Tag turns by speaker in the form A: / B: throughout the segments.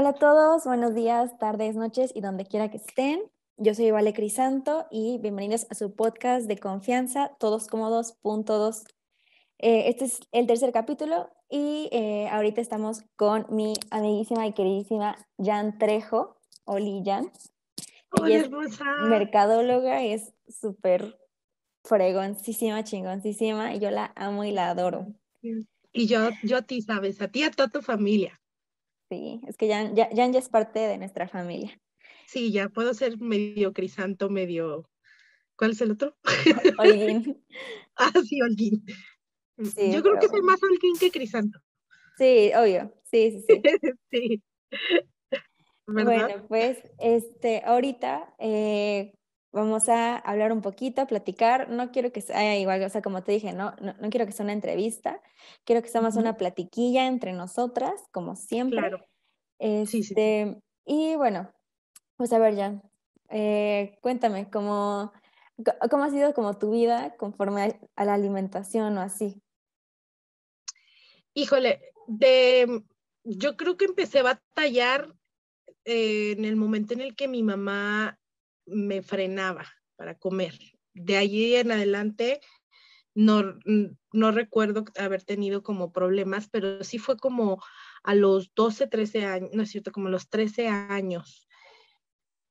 A: Hola a todos, buenos días, tardes, noches y donde quiera que estén. Yo soy Vale Crisanto y bienvenidos a su podcast de confianza, todos cómodos, punto dos. Eh, este es el tercer capítulo y eh, ahorita estamos con mi amiguísima y queridísima Jan Trejo, Oli Jan.
B: Hola, hermosa.
A: mercadóloga, es súper fregoncísima, chingoncísima y yo la amo y la adoro.
B: Y yo, yo a ti, sabes, a ti y a toda tu familia.
A: Sí, es que Jan ya, ya es parte de nuestra familia.
B: Sí, ya puedo ser medio crisanto, medio... ¿Cuál es el otro?
A: Holguín.
B: ah, sí, Holguín. yo creo que soy más Holguín que crisanto.
A: Sí, obvio. Sí, sí, sí.
B: sí.
A: Bueno, pues este, ahorita eh, vamos a hablar un poquito, a platicar. No quiero que sea igual, o sea, como te dije, no, no, quiero que sea una entrevista. Quiero que sea más una platiquilla entre nosotras, como siempre.
B: Claro.
A: Este, Y bueno, pues a ver, ya, eh, cuéntame, ¿cómo, ¿cómo ha sido como tu vida conforme a la alimentación o así?
B: Híjole, de, yo creo que empecé a batallar eh, en el momento en el que mi mamá me frenaba para comer. De allí en adelante no, no recuerdo haber tenido como problemas, pero sí fue como a los 12, 13 años, no es cierto, como a los 13 años.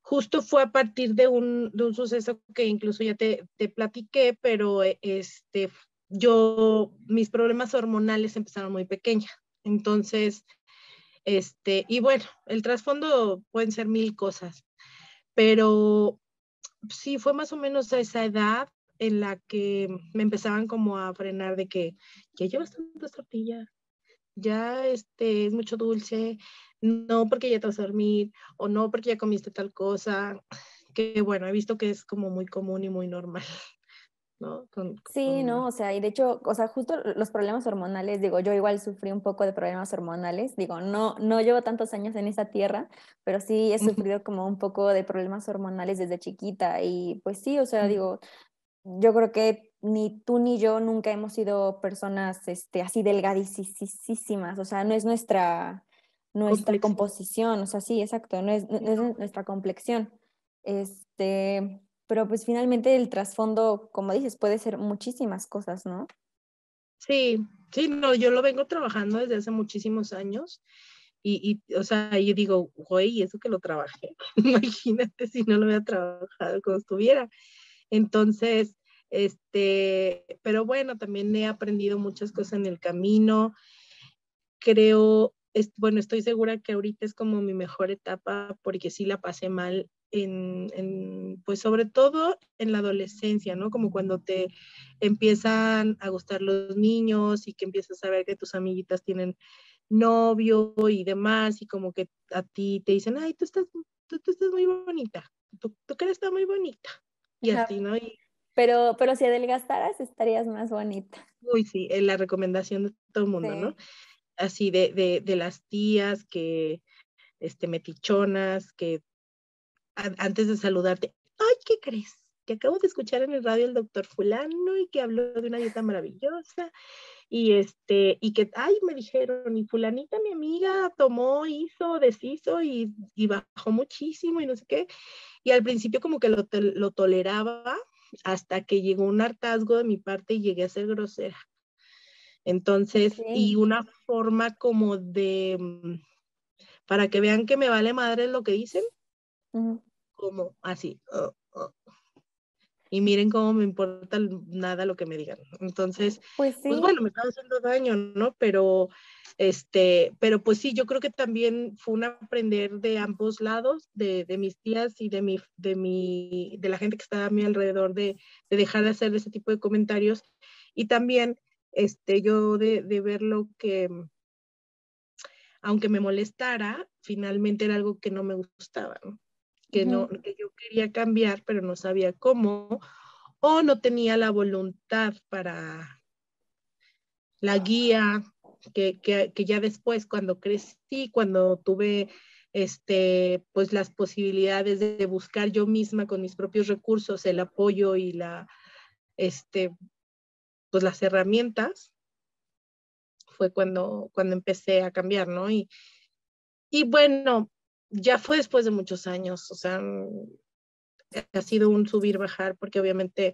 B: Justo fue a partir de un, un suceso que incluso ya te, te platiqué, pero este, yo, mis problemas hormonales empezaron muy pequeña. Entonces, este, y bueno, el trasfondo pueden ser mil cosas, pero sí fue más o menos a esa edad en la que me empezaban como a frenar de que ya llevas tantas tortillas, ya este, es mucho dulce, no porque ya te vas a dormir o no porque ya comiste tal cosa, que bueno, he visto que es como muy común y muy normal. ¿No?
A: sí, ¿no? O sea, y de hecho, o sea, justo los problemas hormonales, digo, yo igual sufrí un poco de problemas hormonales, digo, no, no llevo tantos años en esa tierra, pero sí he sufrido como un poco de problemas hormonales desde chiquita y pues sí, o sea, digo, yo creo que ni tú ni yo nunca hemos sido personas este, así delgadísimas, o sea, no es nuestra, nuestra composición, o sea, sí, exacto, no es, no es nuestra complexión. Este, pero pues finalmente el trasfondo, como dices, puede ser muchísimas cosas, ¿no?
B: Sí, sí, no, yo lo vengo trabajando desde hace muchísimos años y, y o sea, yo digo, güey, eso que lo trabajé, imagínate si no lo hubiera trabajado como estuviera. Entonces, este, pero bueno, también he aprendido muchas cosas en el camino. Creo, es, bueno, estoy segura que ahorita es como mi mejor etapa porque sí la pasé mal en, pues sobre todo en la adolescencia, ¿no? Como cuando te empiezan a gustar los niños y que empiezas a ver que tus amiguitas tienen novio y demás y como que a ti te dicen, ay, tú estás, tú, estás muy bonita, tu, cara está muy bonita. Y así, ¿no?
A: pero, pero si adelgazaras estarías más bonita.
B: Uy, sí, es la recomendación de todo el mundo, ¿no? Así de, de, de las tías que, este, metichonas, que antes de saludarte, ay, ¿qué crees? Que acabo de escuchar en el radio el doctor fulano y que habló de una dieta maravillosa y este, y que, ay, me dijeron, y fulanita, mi amiga, tomó, hizo, deshizo y, y bajó muchísimo y no sé qué. Y al principio como que lo, lo toleraba hasta que llegó un hartazgo de mi parte y llegué a ser grosera. Entonces, y una forma como de, mm, para que vean que me vale madre lo que dicen, como así. Oh, oh. Y miren cómo me importa nada lo que me digan. Entonces,
A: pues,
B: pues bueno, me está haciendo daño, ¿no? Pero, este, pero pues sí, yo creo que también fue un aprender de ambos lados, de, de mis tías y de mi, de mi, de la gente que estaba a mi alrededor, de, de dejar de hacer ese tipo de comentarios. Y también, este, yo de, de ver lo que, aunque me molestara, finalmente era algo que no me gustaba, ¿no? Que, no, que yo quería cambiar, pero no sabía cómo, o no tenía la voluntad para la guía, que, que, que ya después, cuando crecí, cuando tuve este, pues las posibilidades de buscar yo misma con mis propios recursos el apoyo y la, este, pues las herramientas, fue cuando, cuando empecé a cambiar, ¿no? Y, y bueno, ya fue después de muchos años, o sea, ha sido un subir, bajar, porque obviamente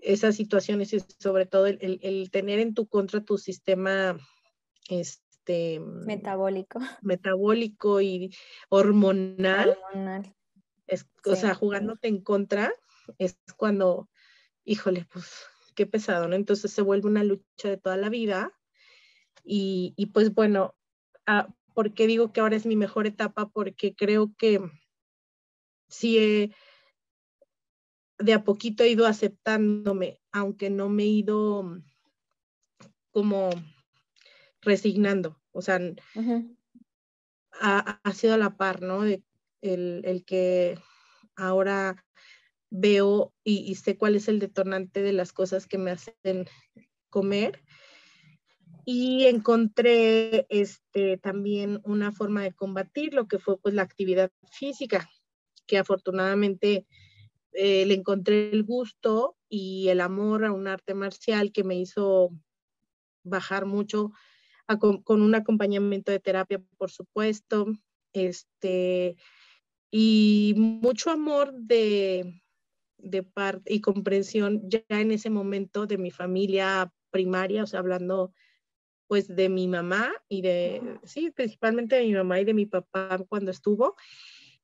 B: esas situaciones y sobre todo el, tener en tu contra tu sistema este,
A: metabólico.
B: Metabólico y hormonal. Es, O sea, jugándote en contra es cuando, híjole, pues qué pesado, ¿no? Entonces se vuelve una lucha de toda la vida. Y, y pues bueno, ah, ¿por qué digo que ahora es mi mejor etapa? Porque creo que sí he de a poquito he ido aceptándome, aunque no me he ido como resignando. O sea, ha, sido a la par, ¿no? el, el, que ahora veo y, sé cuál es el detonante de las cosas que me hacen comer. Y encontré este, también una forma de combatir lo que fue pues la actividad física, que afortunadamente eh, le encontré el gusto y el amor a un arte marcial que me hizo bajar mucho con, un acompañamiento de terapia, por supuesto, este, y mucho amor de, de parte y comprensión ya en ese momento de mi familia primaria, o sea, hablando pues de mi mamá y de, sí, principalmente de mi mamá y de mi papá cuando estuvo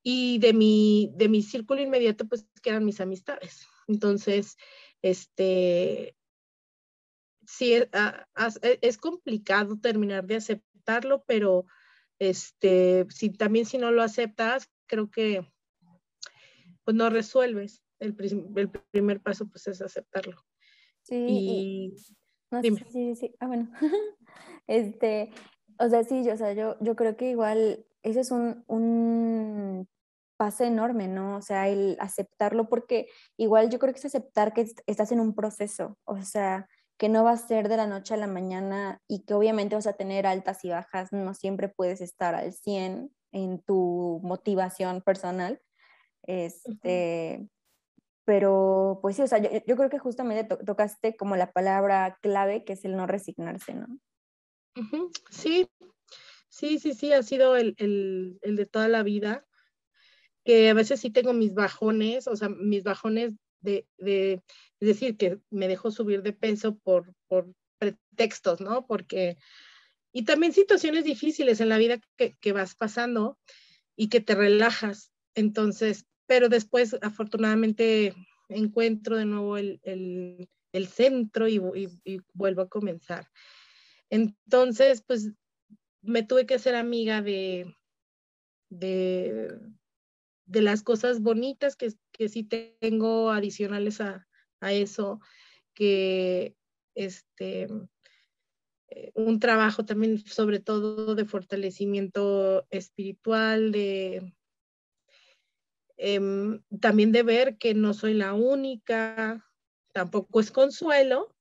B: y de mi, de mi círculo inmediato, pues que eran mis amistades. Entonces, este, sí, es, ah, e, es complicado terminar de aceptarlo, pero este, si, también si no lo aceptas, creo que pues no resuelves. El, el primer paso pues es aceptarlo.
A: Sí, y, sí, sí, sí. Ah, bueno. este, o sea, sí, yo, o sea, yo, yo creo que igual ese es un, un pase enorme, ¿no? O sea, el aceptarlo, porque igual yo creo que es aceptar que estás en un proceso, o sea, que no va a ser de la noche a la mañana y que obviamente vas a tener altas y bajas, no siempre puedes estar al 100 en tu motivación personal. Este, pero pues sí, o sea, yo, creo que justamente tocaste como la palabra clave que es el no resignarse, ¿no?
B: Sí, sí, sí, sí, ha sido el, el, el de toda la vida que a veces sí tengo mis bajones, o sea, mis bajones de, de es decir, que me dejó subir de peso por, por pretextos, ¿no? Porque, y también situaciones difíciles en la vida que, que vas pasando y que te relajas. Entonces, pero después afortunadamente encuentro de nuevo el, el, el centro y, y, y, vuelvo a comenzar. Entonces, pues me tuve que hacer amiga de, de, de las cosas bonitas que, que sí tengo adicionales a, a eso, que este, eh, un trabajo también sobre todo de fortalecimiento espiritual, de em, también de ver que no soy la única, tampoco es consuelo,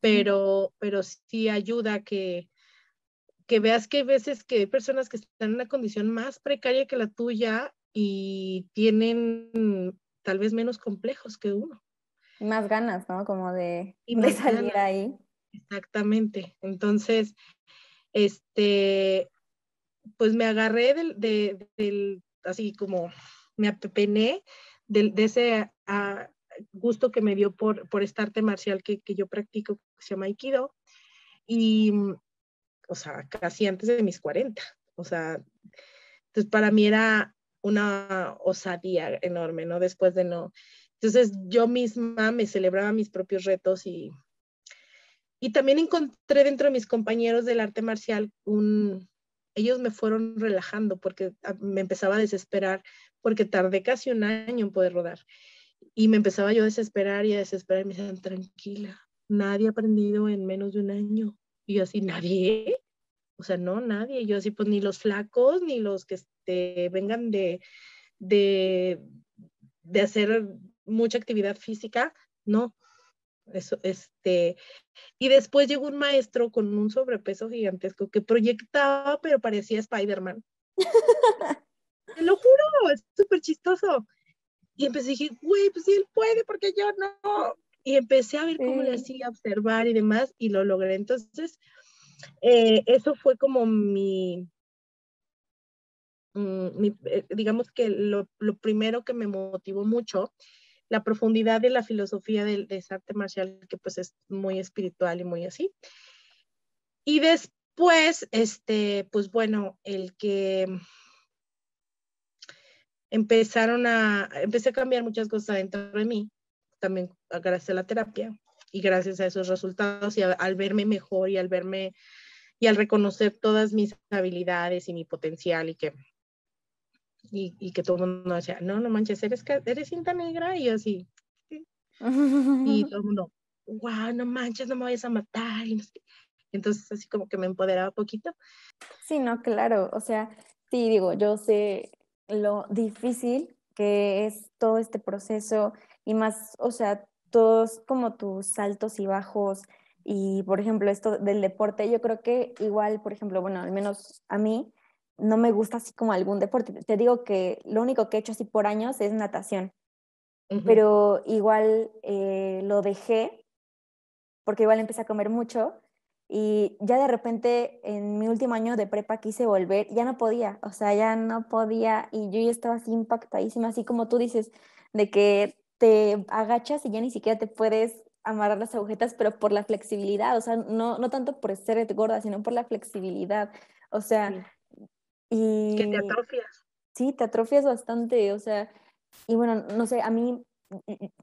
B: pero, pero sí ayuda que, que veas que hay veces que hay personas que están en una condición más precaria que la tuya y tienen tal vez menos complejos que uno.
A: Y más ganas, ¿no? Como de, de salir ahí.
B: Exactamente. Entonces, este, pues me agarré del, del, así como me apepené de, de ese ah, gusto que me dio por, por esta arte marcial que, que yo practico, que se llama Aikido, y, o sea, casi antes de mis 40. O sea, entonces para mí era una osadía enorme, ¿no? Después de no. Entonces yo misma me celebraba mis propios retos y, y también encontré dentro de mis compañeros del arte marcial un, ellos me fueron relajando porque me empezaba a desesperar porque tardé casi un año en poder rodar y me empezaba yo a desesperar y a desesperar y me decían, tranquila, nadie ha aprendido en menos de un año. Y yo así, ¿nadie? O sea, no, nadie. Yo así, pues ni los flacos, ni los que este, vengan de, de, de hacer mucha actividad física, no. Eso, este, y después llegó un maestro con un sobrepeso gigantesco que proyectaba, pero parecía Spider-Man. Te lo juro, es súper chistoso. Y empecé a decir, güey, pues si él puede, porque yo no. Y empecé a ver cómo le hacía, observar y demás, y lo logré. Entonces, eh, eso fue como mi, mm, eh, digamos que lo, primero que me motivó mucho, la profundidad de la filosofía de, de ese arte marcial, que pues es muy espiritual y muy así. Y después, este, pues bueno, el que empezaron a, empecé a cambiar muchas cosas dentro de mí, también gracias a la terapia y gracias a esos resultados y al verme mejor y al verme y al reconocer todas mis habilidades y mi potencial y que y, y que todo el mundo decía, no, no manches, eres, eres cinta negra y así. y todo el mundo, wow, no manches, no me vayas a matar. Y Entonces así como que me empoderaba poquito.
A: Sí, no, claro, o sea, sí, digo, yo sé lo difícil que es todo este proceso y más, o sea, todos como tus altos y bajos y, por ejemplo, esto del deporte, yo creo que igual, por ejemplo, bueno, al menos a mí, no me gusta así como algún deporte. Te digo que lo único que he hecho así por años es natación, pero igual eh, lo dejé porque igual empecé a comer mucho y ya de repente en mi último año de prepa quise volver, ya no podía, o sea, ya no podía y yo ya estaba así impactadísima, así como tú dices, de que te agachas y ya ni siquiera te puedes amarrar las agujetas, pero por la flexibilidad, o sea, no, no tanto por ser gorda, sino por la flexibilidad, o sea, y...
B: Que te atrofias.
A: Sí, te atrofias bastante, o sea, y bueno, no sé, a mí,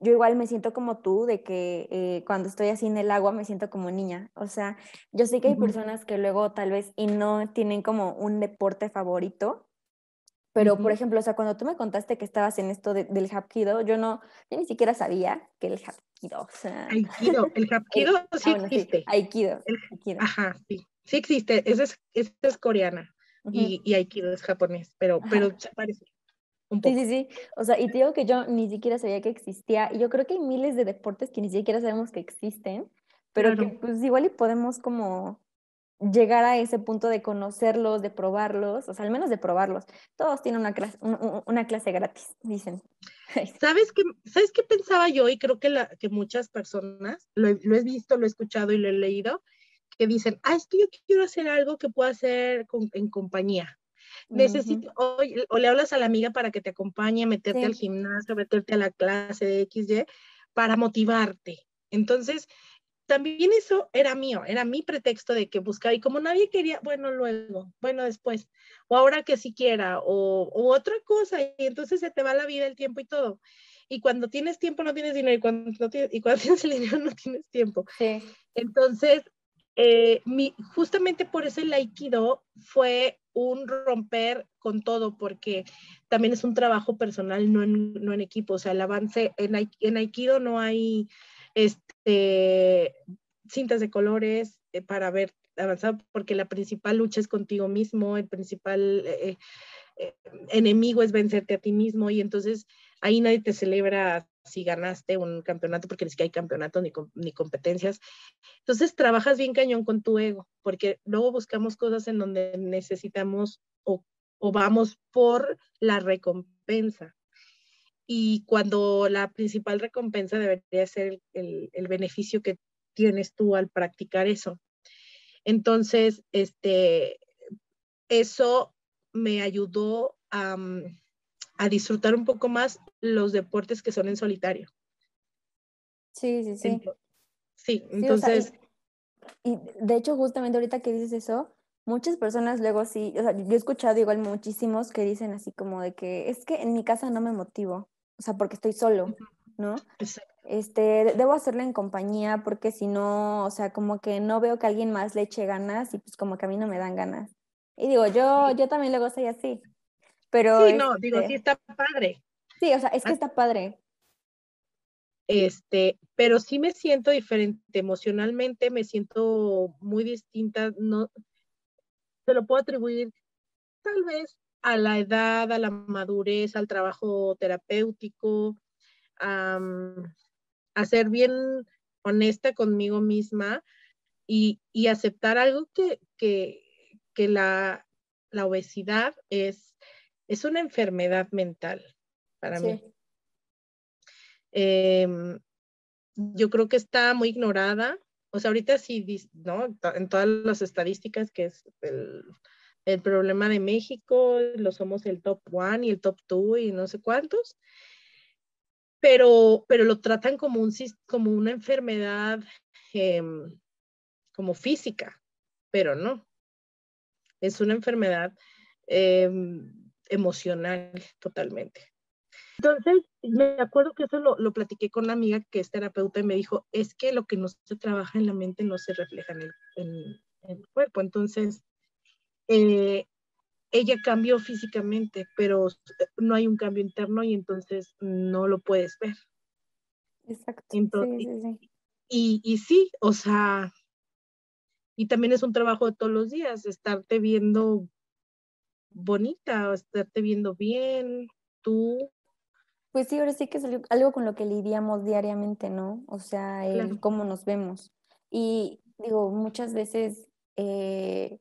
A: yo igual me siento como tú, de que eh, cuando estoy así en el agua me siento como niña, o sea, yo sé que hay personas que luego tal vez y no tienen como un deporte favorito, pero, por ejemplo, o sea, cuando tú me contaste que estabas en esto del Hapkido, yo no, yo ni siquiera sabía que el Hapkido, o sea...
B: Aikido, el Hapkido sí ah, existe.
A: Aikido,
B: Ajá, sí, sí existe, esa es, es coreana y, y, Aikido es japonés, pero, pero se parece. Un poco.
A: Sí, sí, sí. O sea, y te digo que yo ni siquiera sabía que existía. Y yo creo que hay miles de deportes que ni siquiera sabemos que existen, pero que pues igual y podemos como llegar a ese punto de conocerlos, de probarlos, o sea, al menos de probarlos. Todos tienen una clase, una clase gratis, dicen.
B: ¿Sabes qué, ¿Sabes qué pensaba yo? Y creo que, la, que muchas personas, lo, lo, he visto, lo he escuchado y lo he leído, que dicen, ah, es que yo quiero hacer algo que pueda hacer en compañía. Necesito, o, le hablas a la amiga para que te acompañe, meterte al gimnasio, meterte a la clase de XY, para motivarte. Entonces, también eso era mío, era mi pretexto de que buscaba y como nadie quería, bueno, luego, bueno, después, o ahora que siquiera, o, o otra cosa, y entonces se te va la vida, el tiempo y todo. Y cuando tienes tiempo no tienes dinero, y cuando, no tienes, y cuando tienes el dinero no tienes tiempo.
A: Sí.
B: Entonces, eh, mi, justamente por eso el aikido fue un romper con todo, porque también es un trabajo personal, no en, no en equipo. O sea, el avance en, en aikido no hay este, cintas de colores eh, para ver avanzado, porque la principal lucha es contigo mismo, el principal eh, eh, enemigo es vencerte a ti mismo y entonces ahí nadie te celebra si ganaste un campeonato porque ni siquiera hay campeonato ni, ni competencias. Entonces trabajas bien cañón con tu ego porque luego buscamos cosas en donde necesitamos o, o vamos por la recompensa y cuando la principal recompensa debería ser el, el, beneficio que tienes tú al practicar eso. Entonces, este, eso me ayudó a, mm, a, disfrutar un poco más los deportes que son en solitario.
A: Sí, sí, sí.
B: sí, entonces...
A: y, de hecho, justamente ahorita que dices eso, muchas personas luego sí, o sea, yo he escuchado igual muchísimos que dicen así como de que es que en mi casa no me motivo o sea, porque estoy solo, ¿no? Este, debo hacerlo en compañía porque si no, o sea, como que no veo que alguien más le eche ganas y pues como que a mí no me dan ganas. Y digo, yo, yo también luego soy así. Pero
B: sí, no, digo, sí
A: este
B: está padre.
A: Sí, o sea, es que ah. está padre.
B: Este, pero sí me siento diferente emocionalmente, me siento muy distinta, no se lo puedo atribuir tal vez a la edad, a la madurez, al trabajo terapéutico, a, ser bien honesta conmigo misma y, aceptar algo que, que, la, obesidad es, es una enfermedad mental para mí. Em, yo creo que está muy ignorada. O sea, ahorita sí, ¿no? En todas las estadísticas, que es el el problema de México, lo somos el top one y el top two y no sé cuántos, pero, pero lo tratan como, un, como una enfermedad em, como física, pero no. Es una enfermedad em, emocional totalmente. Entonces, me acuerdo que eso lo, lo, platiqué con una amiga que es terapeuta y me dijo, es que lo que no se trabaja en la mente no se refleja en el, en el cuerpo. Entonces, eh, ella cambió físicamente, pero no hay un cambio interno y entonces no lo puedes ver.
A: Exacto.
B: Y, y sí, o sea, y también es un trabajo de todos los días, estarte viendo bonita, o estarte viendo bien, tú.
A: Pues sí, ahora sí que es algo con lo que lidiamos diariamente, ¿no? O sea, el cómo nos vemos. Y digo, muchas veces eh,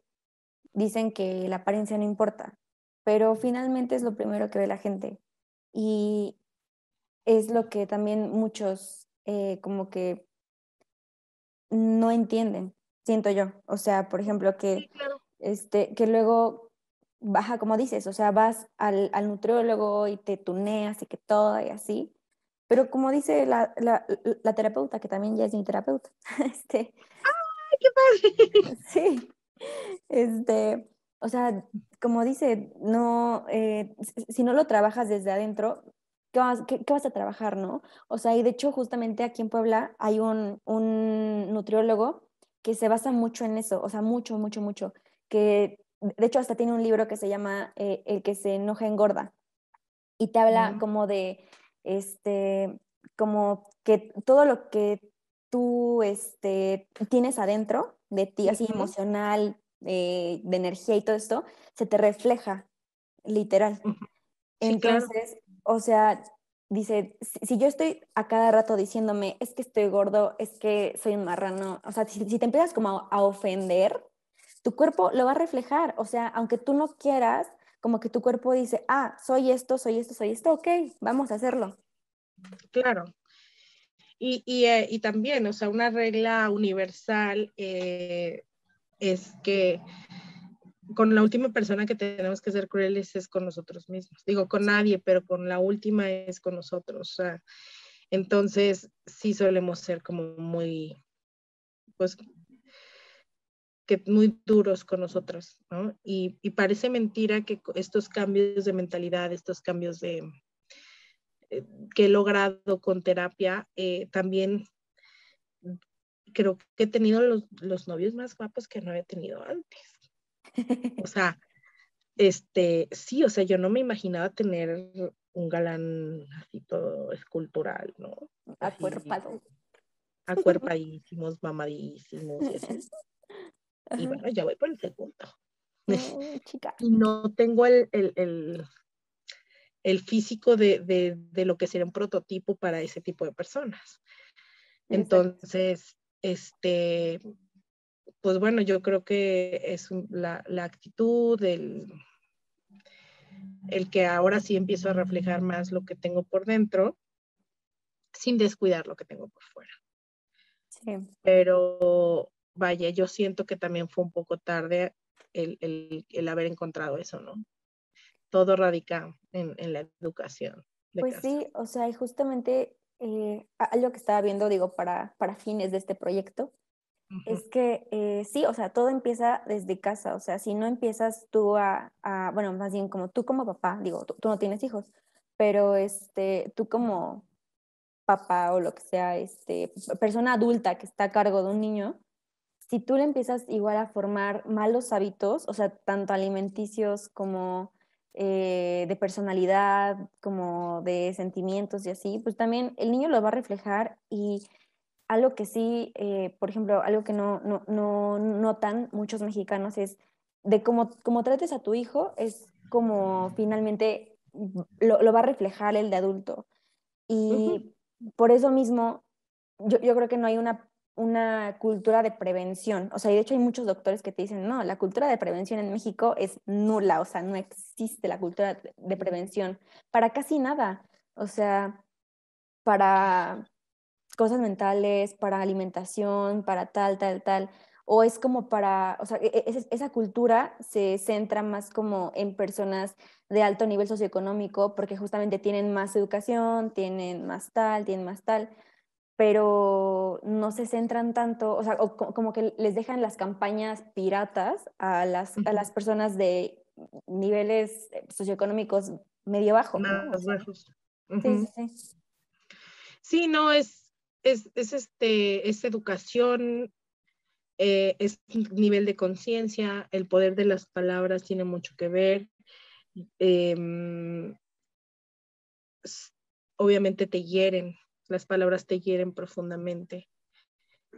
A: dicen que la apariencia no importa, pero finalmente es lo primero que ve la gente. Y es lo que también muchos eh, como que no entienden, siento yo. O sea, por ejemplo, que, este, que luego baja, como dices, o sea, vas al, al, nutriólogo y te tuneas y que todo y así. Pero como dice la, la, la terapeuta, que también ya es mi terapeuta, este...
B: ¡Ay, qué
A: padre! Sí, este, o sea, como dice, no, eh, si no lo trabajas desde adentro, ¿qué vas, qué, vas, a trabajar, no? O sea, y de hecho, justamente aquí en Puebla hay un, un nutriólogo que se basa mucho en eso, o sea, mucho, mucho, mucho, que de hecho hasta tiene un libro que se llama eh, El que se enoja engorda y te habla mm. como de, este, como que todo lo que tú este, tienes adentro de ti, así emocional, eh, de energía y todo esto, se te refleja, literal. Entonces, o sea, dice, si, yo estoy a cada rato diciéndome, es que estoy gordo, es que soy un marrano, o sea, si, te empiezas como a, ofender, tu cuerpo lo va a reflejar, o sea, aunque tú no quieras, como que tu cuerpo dice, ah, soy esto, soy esto, soy esto, ok, vamos a hacerlo.
B: Claro, y, y, eh, también, o sea, una regla universal eh, es que con la última persona que tenemos que ser crueles es con nosotros mismos. Digo, con nadie, pero con la última es con nosotros. O sea, entonces, sí solemos ser como muy, pues, que muy duros con nosotros, ¿no? Y, y parece mentira que estos cambios de mentalidad, estos cambios de, eh, que he logrado con terapia, eh, también creo que he tenido los, los, novios más guapos que no había tenido antes. O sea, este, sí, o sea, yo no me imaginaba tener un galán así todo escultural, ¿no?
A: Acuerpado.
B: Acuerpadísimos, mamadísimos. Y, y bueno, ya voy por el segundo.
A: chica.
B: Y no tengo el, el, el el físico de, de, lo que sería un prototipo para ese tipo de personas. Entonces, este, pues bueno, yo creo que es la, la, actitud, el, el que ahora sí empiezo a reflejar más lo que tengo por dentro, sin descuidar lo que tengo por fuera.
A: Sí.
B: Pero vaya, yo siento que también fue un poco tarde el, el, el haber encontrado eso, ¿no? todo radica en, la educación.
A: pues sí, o sea, y justamente eh, algo que estaba viendo, digo, para, para fines de este proyecto, es que eh, sí, o sea, todo empieza desde casa, o sea, si no empiezas tú a, bueno, más bien como tú como papá, digo, tú, no tienes hijos, pero este, tú como papá o lo que sea, este, persona adulta que está a cargo de un niño, si tú le empiezas igual a formar malos hábitos, o sea, tanto alimenticios como eh, de personalidad, como de sentimientos y así, pues también el niño lo va a reflejar y algo que sí, eh, por ejemplo, algo que no, no, no notan muchos mexicanos es de cómo, cómo trates a tu hijo, es como finalmente lo, lo va a reflejar el de adulto. Y por eso mismo, yo, yo creo que no hay una una cultura de prevención. O sea, y de hecho hay muchos doctores que te dicen, no, la cultura de prevención en México es nula, o sea, no existe la cultura de prevención para casi nada. O sea, para cosas mentales, para alimentación, para tal, tal, tal. o es como para, o sea, e, e, esa cultura se centra más como en personas de alto nivel socioeconómico porque justamente tienen más educación, tienen más tal, tienen más tal, pero no se centran tanto, o sea, como que les dejan las campañas piratas a las, a las personas de niveles socioeconómicos medio bajo.
B: Más bajos.
A: Sí, sí, sí.
B: Sí, no, es, es, es, este, es educación, eh, es nivel de conciencia, el poder de las palabras tiene mucho que ver. Em, obviamente te hieren, las palabras te hieren profundamente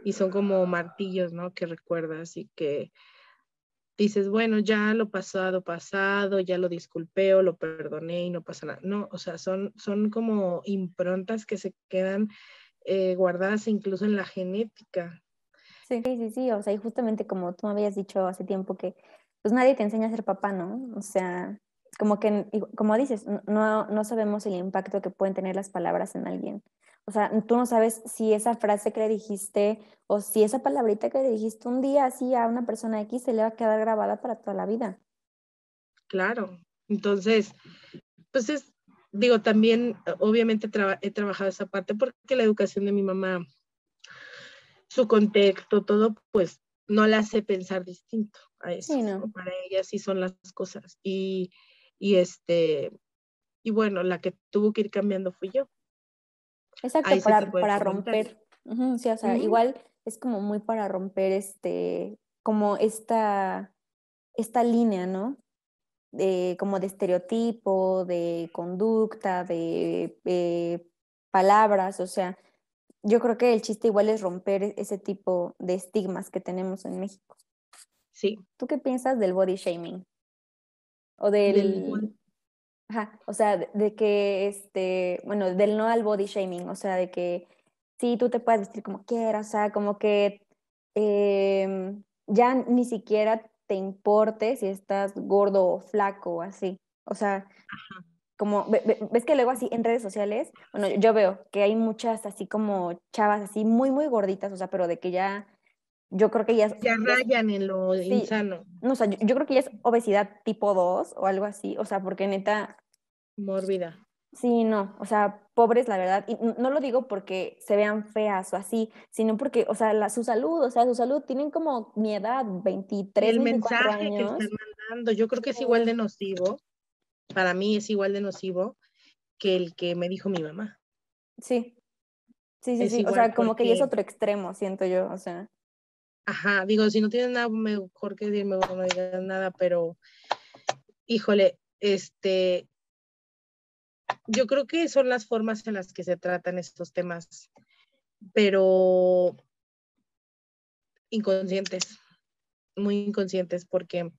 B: y son como martillos, ¿no? Que recuerdas y que dices, bueno, ya lo pasado, pasado, ya lo disculpé o lo perdoné y no pasa nada. No, o sea, son, son como improntas que se quedan eh, guardadas incluso en la genética.
A: Sí, sí, sí, o sea, y justamente como tú me habías dicho hace tiempo que pues nadie te enseña a ser papá, ¿no? O sea, como que, como dices, no, no sabemos el impacto que pueden tener las palabras en alguien. O sea, tú no sabes si esa frase que le dijiste o si esa palabrita que le dijiste un día así a una persona X se le va a quedar grabada para toda la vida.
B: Claro. Entonces, pues es, digo, también obviamente he trabajado esa parte porque la educación de mi mamá, su contexto, todo, pues no la hace pensar distinto a eso. Para ella sí son las cosas. Y, y este, y bueno, la que tuvo que ir cambiando fui yo.
A: Exacto, para, para romper. sí, o sea, igual es como muy para romper este, como esta, esta línea, ¿no? De, como de estereotipo, de conducta, de palabras, o sea, yo creo que el chiste igual es romper e-, ese tipo de estigmas que tenemos en México.
B: Sí.
A: ¿Tú qué piensas del body shaming? O del... Ajá, o sea, de, que, este, bueno, del no al body shaming, o sea, de que sí, tú te puedes vestir como quieras, o sea, como que em, ya ni siquiera te importe si estás gordo o flaco o así. O sea, como, ves que luego así en redes sociales, bueno, yo veo que hay muchas así como chavas así muy, muy gorditas, o sea, pero de que ya yo creo que ya...
B: Ya rayan en lo insano.
A: No, o sea, yo, creo que ya es obesidad tipo 2 o algo así, o sea, porque neta...
B: Mórbida.
A: Sí, no, o sea, pobres, la verdad, y no lo digo porque se vean feas o así, sino porque, o sea, la, su salud, o sea, su salud, tienen como mi edad, 23,
B: El mensaje que están mandando, yo creo que es igual de nocivo, para mí es igual de nocivo que el que me dijo mi mamá.
A: Sí, sí, sí, sí, o sea, como que ya es otro extremo, siento yo, o sea.
B: Ajá, digo, si no tienes nada mejor que decirme, no digas nada, pero híjole, este, yo creo que son las formas en las que se tratan estos temas, pero inconscientes, muy inconscientes, porque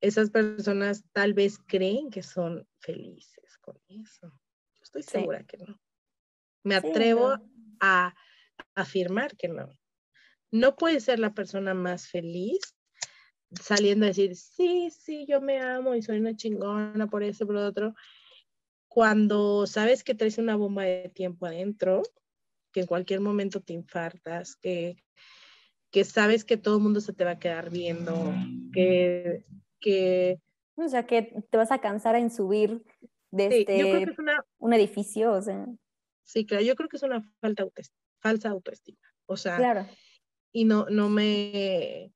B: esas personas tal vez creen que son felices con eso. Yo estoy segura que no. Me atrevo a afirmar que no no puedes ser la persona más feliz saliendo a decir, sí, sí, yo me amo y soy una chingona por eso, por lo otro, cuando sabes que traes una bomba de tiempo adentro, que en cualquier momento te infartas, que, que sabes que todo el mundo se te va a quedar viendo, que, que...
A: O sea, que te vas a cansar en subir de este, un edificio, o sea.
B: Sí, claro, yo creo que es una falta falsa autoestima. O sea, claro y no, no me,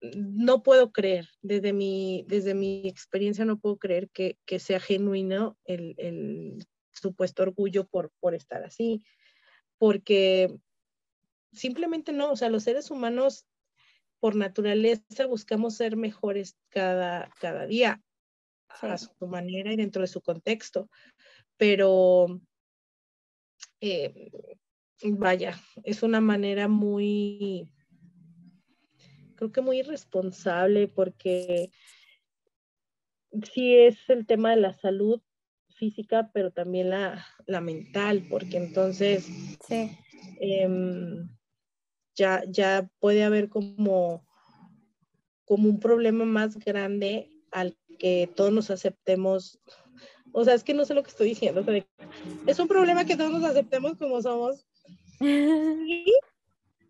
B: no puedo creer, desde mi, desde mi experiencia no puedo creer que, sea genuino el, supuesto orgullo por, por estar así, porque simplemente no, o sea, los seres humanos por naturaleza buscamos ser mejores cada, cada día a su manera y dentro de su contexto, pero eh, vaya, es una manera muy, creo que muy irresponsable porque sí es el tema de la salud física, pero también la, mental, porque entonces em, ya, ya puede haber como, como un problema más grande al que todos nos aceptemos. O sea, es que no sé lo que estoy diciendo. es un problema que todos nos aceptemos como somos,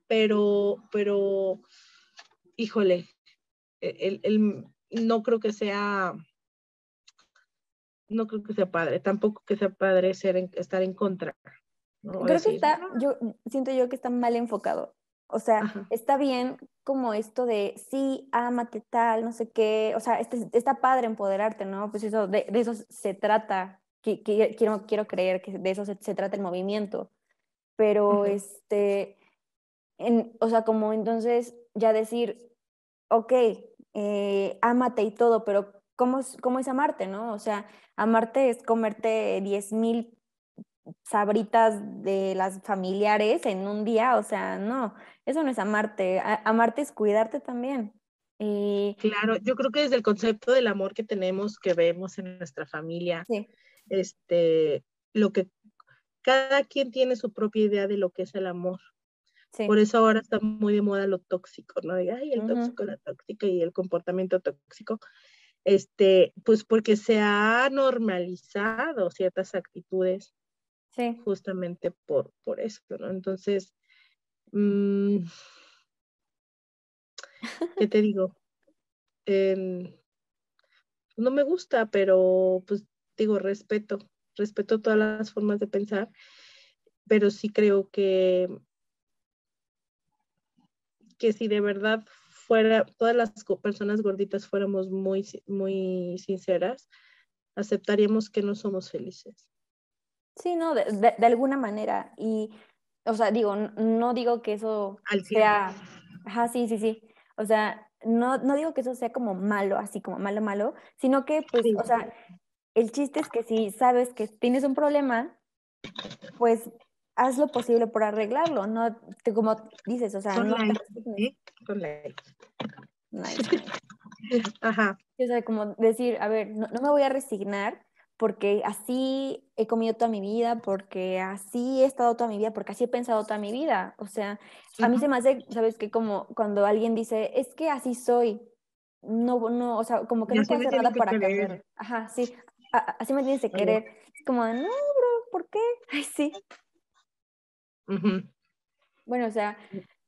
B: pero, pero híjole, el, el, no creo que sea, no creo que sea padre, tampoco que sea padre ser estar en contra.
A: Creo que está, yo siento yo que está mal enfocado. O sea, está bien como esto de sí, ámate tal, no sé qué. O sea, este, está padre empoderarte, ¿no? Pues eso, de, eso se trata. Quiero, quiero creer que de eso se, trata el movimiento. Pero, este, en, o sea, como entonces ya decir, ok, eh, ámate y todo, pero ¿cómo es, ¿cómo es amarte, no? O sea, amarte es comerte 10 mil sabritas de las familiares en un día, o sea, no, eso no es amarte, amarte es cuidarte también. Y...
B: Claro, yo creo que desde el concepto del amor que tenemos, que vemos en nuestra familia, este, lo que cada quien tiene su propia idea de lo que es el amor. Por eso ahora está muy de moda lo tóxico, ¿no? Ay, el tóxico, la tóxica y el comportamiento tóxico. Este, pues porque se ha normalizado ciertas actitudes Justamente por, por eso, ¿no? Entonces, mm, ¿qué te digo? no me gusta, pero pues digo, respeto, respeto todas las formas de pensar, pero sí creo que, que si de verdad fuera, todas las personas gorditas fuéramos muy, muy sinceras, aceptaríamos que no somos felices.
A: Sí, no, de, de, alguna manera. Y, o sea, digo, no digo que eso sea... Ajá, sí, sí, sí. O sea, no, no digo que eso sea como malo, así como malo, malo, sino que, pues, o sea, el chiste es que si sabes que tienes un problema, pues haz lo posible por arreglarlo, no te, como dices, o sea, no
B: ¿eh? Ajá.
A: O sea, como decir, a ver, no, no, me voy a resignar porque así he comido toda mi vida, porque así he estado toda mi vida, porque así he pensado toda mi vida. O sea, a mí se me hace, ¿sabes qué? Como cuando alguien dice, es que así soy, no, no, o sea, como que no puedo hacer nada para cambiar. Ajá, sí, así me tienes que querer. Es como, no, bro, ¿por qué? Ay, sí. Bueno, o sea,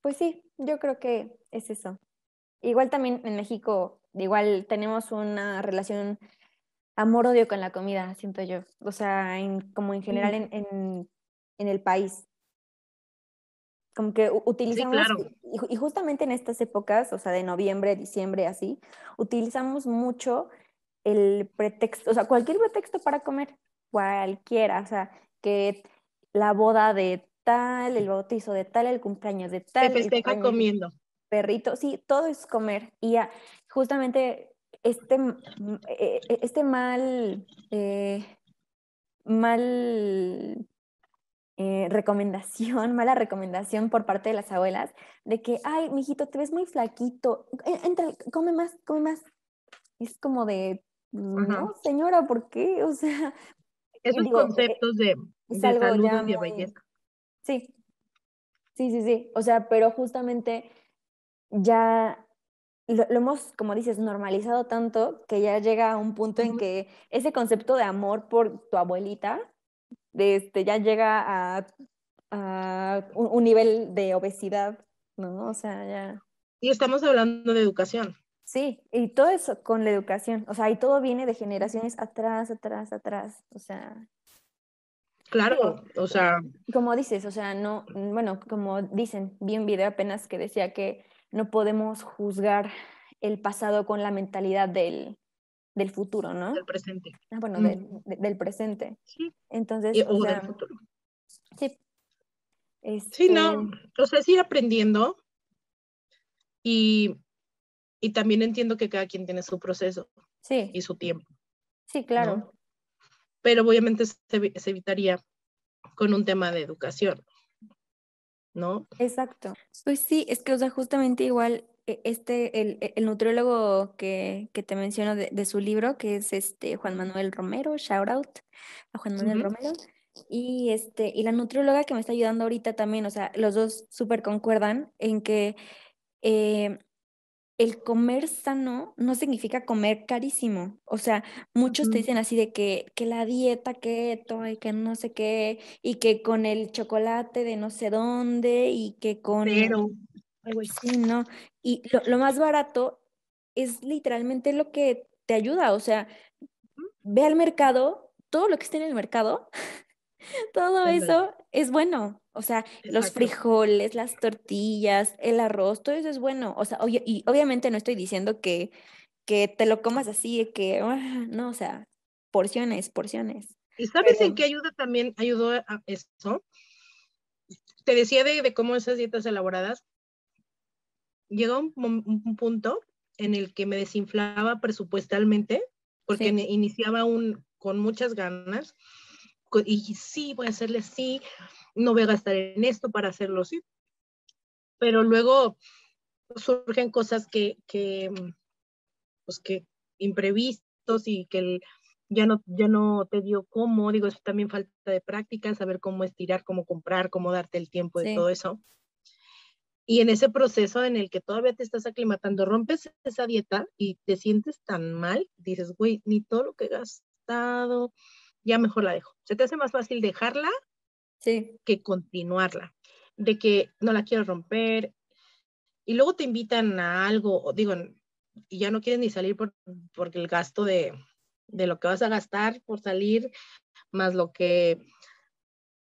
A: pues sí, yo creo que es eso. Igual también en México, igual tenemos una relación amor-odio con la comida, siento yo. O sea, como en general en, en, el país. Como que utilizamos, y, justamente en estas épocas, o sea, de noviembre, diciembre, así, utilizamos mucho el pretexto, o sea, cualquier pretexto para comer, cualquiera, o sea, que la boda de tal, el bautizo de tal, el cumpleaños de tal.
B: Se festeja comiendo.
A: Perrito, sí, todo es comer. Y ya, justamente este, eh, eh, este mal, eh, mal recomendación, mala recomendación por parte de las abuelas de que, ay, mijito, te ves muy flaquito, entra, come más, come más. Es como de, no, señora, ¿por qué? O sea,
B: esos conceptos de, de salud y de belleza.
A: Sí, sí, sí, sí. O sea, pero justamente ya lo, hemos, como dices, normalizado tanto que ya llega a un punto en que ese concepto de amor por tu abuelita este, ya llega a, un, nivel de obesidad, ¿no? O sea, ya...
B: Y estamos hablando de educación.
A: Sí, y todo eso con la educación, o sea, y todo viene de generaciones atrás, atrás, atrás, o sea...
B: Claro, o sea...
A: Como dices, o sea, no, bueno, como dicen, vi un video apenas que decía que no podemos juzgar el pasado con la mentalidad del, del futuro, ¿no?
B: Del presente.
A: Ah, bueno, del presente.
B: Sí.
A: Entonces,
B: o, del futuro.
A: Sí.
B: Sí, no, este o sea, es ir aprendiendo y, y, también entiendo que cada quien tiene su proceso
A: sí.
B: y su tiempo.
A: Sí, claro.
B: Pero obviamente se, se evitaría con un tema de educación. ¿no?
A: Exacto. Pues sí, es que, o sea, justamente igual e, este, el, e, el nutriólogo que, que te menciono de, su libro, que es este Juan Manuel Romero, shout out a Juan Manuel Romero, y, este, y la nutrióloga que me está ayudando ahorita también, o sea, los dos súper concuerdan en que eh, el comer sano no significa comer carísimo. O sea, muchos te dicen así de que, que la dieta keto y que no sé qué, y que con el chocolate de no sé dónde, y que con...
B: Pero,
A: sí, ¿no? Y lo, lo más barato es literalmente lo que te ayuda, o sea, ve al mercado, todo lo que esté en el mercado, todo eso es bueno. O sea, los frijoles, las tortillas, el arroz, todo eso es bueno. O sea, y obviamente no estoy diciendo que, que te lo comas así, que, ah, no, o sea, porciones, porciones.
B: ¿Y sabes en qué ayuda también? Ayudó a eso. Te decía de, cómo esas dietas elaboradas. Llegó un, un, punto en el que me desinflaba presupuestalmente, porque iniciaba un, con muchas ganas, y sí, voy a hacerle así, no voy a gastar en esto para hacerlo así. Pero luego surgen cosas que, que pues que imprevistos y que el, ya no, ya no te dio cómo, digo, es también falta de práctica, saber cómo estirar, cómo comprar, cómo darte el tiempo de todo eso. Y en ese proceso en el que todavía te estás aclimatando, rompes esa dieta y te sientes tan mal, dices, güey, ni todo lo que he gastado, ya mejor la dejo. Se te hace más fácil dejarla
A: sí.
B: que continuarla, de que no la quiero romper. Y luego te invitan a algo, digo, y ya no quieres ni salir por, porque el gasto de, de lo que vas a gastar por salir, más lo que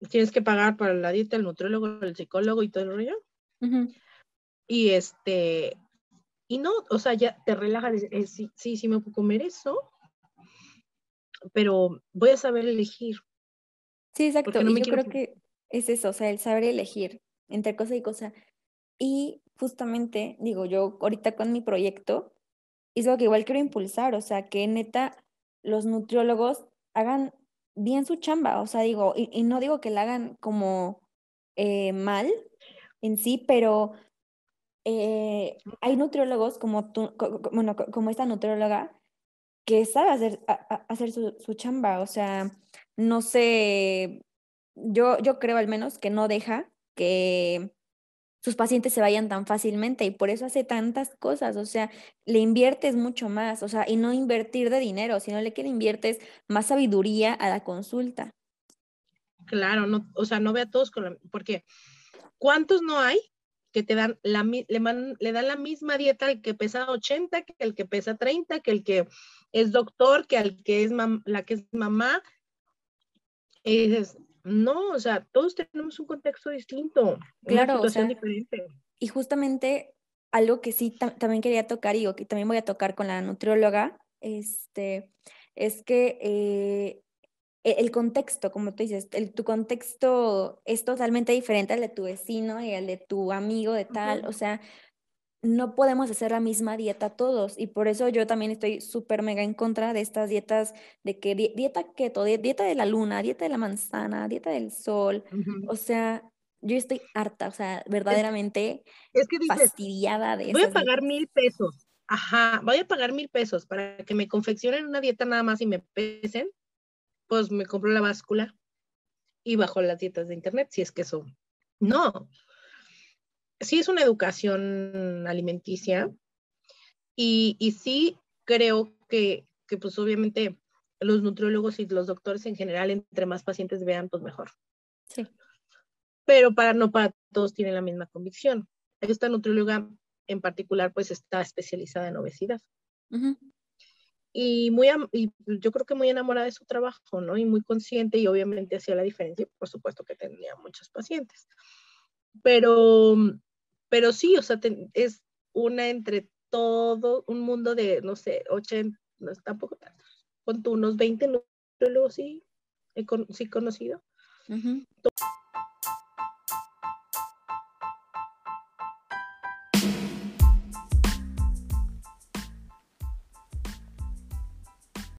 B: tienes que pagar para la dieta, el nutriólogo, el psicólogo y todo el rollo. Y este, y no, o sea, ya te relajas, sí, sí, sí me puedo comer eso, pero voy a saber elegir.
A: Sí, exacto. y yo creo que es eso, o sea, el saber elegir entre cosa y cosa. Y justamente, digo, yo ahorita con mi proyecto, es lo que igual quiero impulsar, o sea, que neta los nutriólogos hagan bien su chamba, o sea, digo, y, no digo que la hagan como eh, mal en sí, pero eh, hay nutriólogos como tú, bueno, como esta nutrióloga, que sabe hacer, hacer su, su, chamba, o sea, no sé, yo, yo creo al menos que no deja que sus pacientes se vayan tan fácilmente y por eso hace tantas cosas, o sea, le inviertes mucho más, o sea, y no invertir de dinero, sino le que le inviertes más sabiduría a la consulta.
B: Claro, no, o sea, no ve a todos con la, porque ¿cuántos no hay que te dan la, le, le dan la misma dieta al que pesa 80, que el que pesa 30, que el que es doctor, que al que es la que es mamá? Y dices, no, o sea, todos tenemos un contexto distinto, claro, una situación diferente.
A: Y justamente algo que sí también quería tocar y que también voy a tocar con la nutrióloga, este, es que eh, e-, el contexto, como tú dices, el, tu contexto es totalmente diferente al de tu vecino y al de tu amigo de tal, o sea, no podemos hacer la misma dieta todos y por eso yo también estoy súper mega en contra de estas dietas de que dieta keto, dieta de la luna, dieta de la manzana, dieta del sol, o sea, yo estoy harta, o sea, verdaderamente
B: es, que
A: fastidiada de
B: Voy a pagar mil pesos, ajá, voy a pagar mil pesos para que me confeccionen una dieta nada más y me pesen, pues me compro la báscula y bajo las dietas de internet, si es que son. No, sí es una educación alimenticia y, y sí creo que, que, pues obviamente los nutriólogos y los doctores en general, entre más pacientes vean, pues mejor.
A: Sí.
B: Pero para no para todos tienen la misma convicción. Esta nutrióloga en particular pues está especializada en obesidad. Y muy, y yo creo que muy enamorada de su trabajo, ¿no? Y muy consciente y obviamente hacía la diferencia, por supuesto que tenía muchos pacientes. Pero pero sí, o sea, es una entre todo, un mundo de, no sé, 80, no es tampoco tanto, con unos 20 luego sí, he sí conocido.